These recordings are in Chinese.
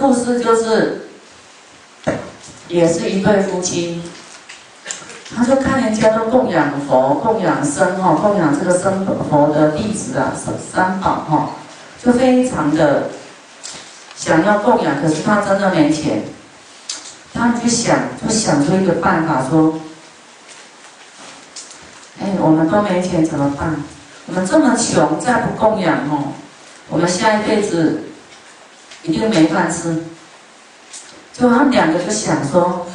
故事就是，也是一对夫妻，他就看人家都供养佛、供养僧哈、供养这个僧佛的弟子啊，三三宝哈，就非常的想要供养，可是他真的没钱，他就想就想出一个办法说，哎，我们都没钱怎么办？我们这么穷，再不供养哦，我们下一辈子。一定没饭吃，就他们两个就想说，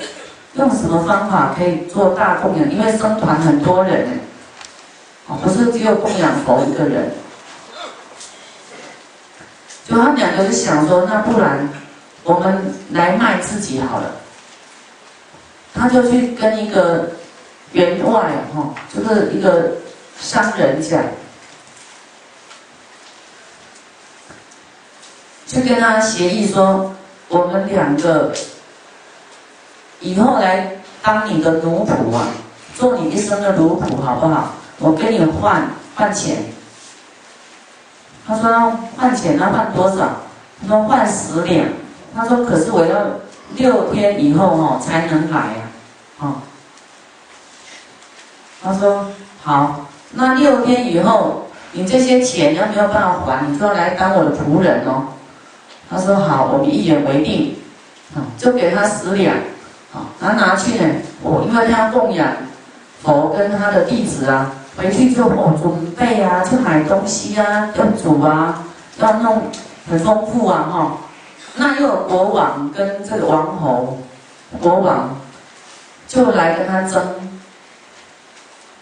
用什么方法可以做大供养？因为僧团很多人，哦，不是只有供养佛一个人。就他们两个就想说，那不然我们来卖自己好了。他就去跟一个员外哈，就是一个商人讲。跟他协议说，我们两个以后来当你的奴仆啊，做你一生的奴仆，好不好？我跟你换换钱。他说换钱，那换多少？他说换十两。他说可是我要六天以后哦才能来啊，哦。他说好，那六天以后你这些钱要没有办法还，你就要来当我的仆人哦。他说好，我们一言为定，啊，就给他十两，啊，他拿去呢，我因为他供养佛跟他的弟子啊，回去就准备啊，去买东西啊，要煮啊，要弄很丰富啊，哈，那又有国王跟这个王侯，国王就来跟他争。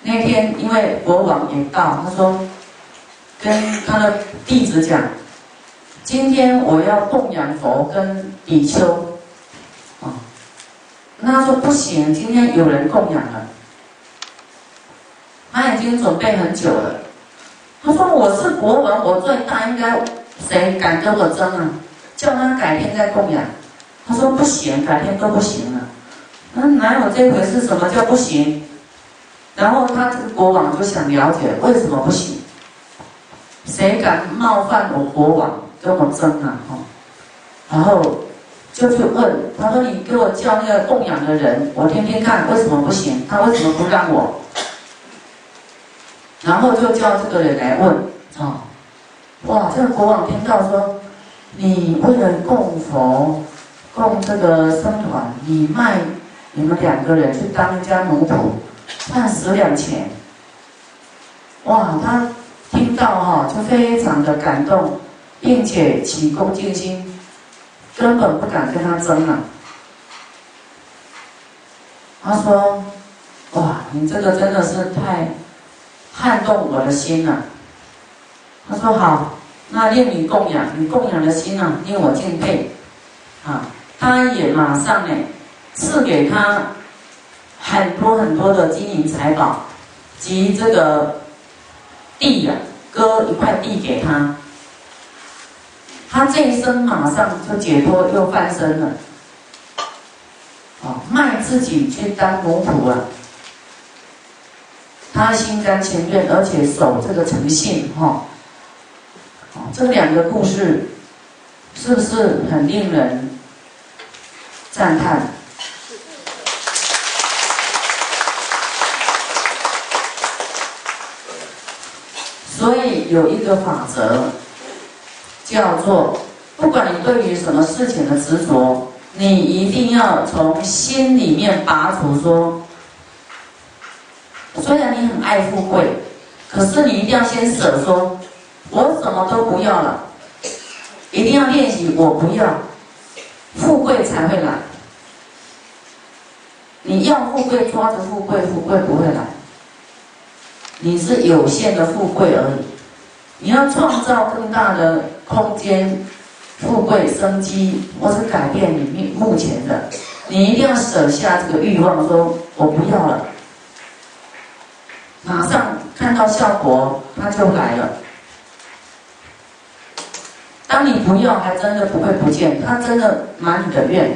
那天因为国王也到，他说跟他的弟子讲。今天我要供养佛跟比丘，啊，那他说不行，今天有人供养了，他已经准备很久了。他说我是国王，我最大，应该谁敢跟我争啊？叫他改天再供养。他说不行，改天都不行了。那哪有这回事？什么叫不行？然后他这个国王就想了解为什么不行？谁敢冒犯我国王？跟我争啊，哈，然后就去问他说：“你给我叫那个供养的人，我天天看为什么不行？他为什么不让我？”然后就叫这个人来问，啊，哇！这个国王听到说：“你为了供佛、供这个僧团，你卖你们两个人去当一家奴仆，赚十两钱。”哇！他听到哈，就非常的感动。并且起恭敬心，根本不敢跟他争了。他说：“哇，你这个真的是太撼动我的心了。”他说：“好，那令你供养，你供养的心啊，令我敬佩。”啊，他也马上呢，赐给他很多很多的金银财宝及这个地呀，割一块地给他。他这一生马上就解脱，又翻身了。哦，卖自己去当奴仆啊！他心甘情愿，而且守这个诚信，哈。哦，这两个故事是不是很令人赞叹？所以有一个法则。叫做，不管你对于什么事情的执着，你一定要从心里面拔除。说，虽然你很爱富贵，可是你一定要先舍。说，我什么都不要了，一定要练习我不要，富贵才会来。你要富贵，抓着富贵，富贵不会来。你是有限的富贵而已。你要创造更大的空间，富贵生机，或是改变你目前的，你一定要舍下这个欲望，说我不要了，马上看到效果，他就来了。当你不要，还真的不会不见，他真的满你的愿。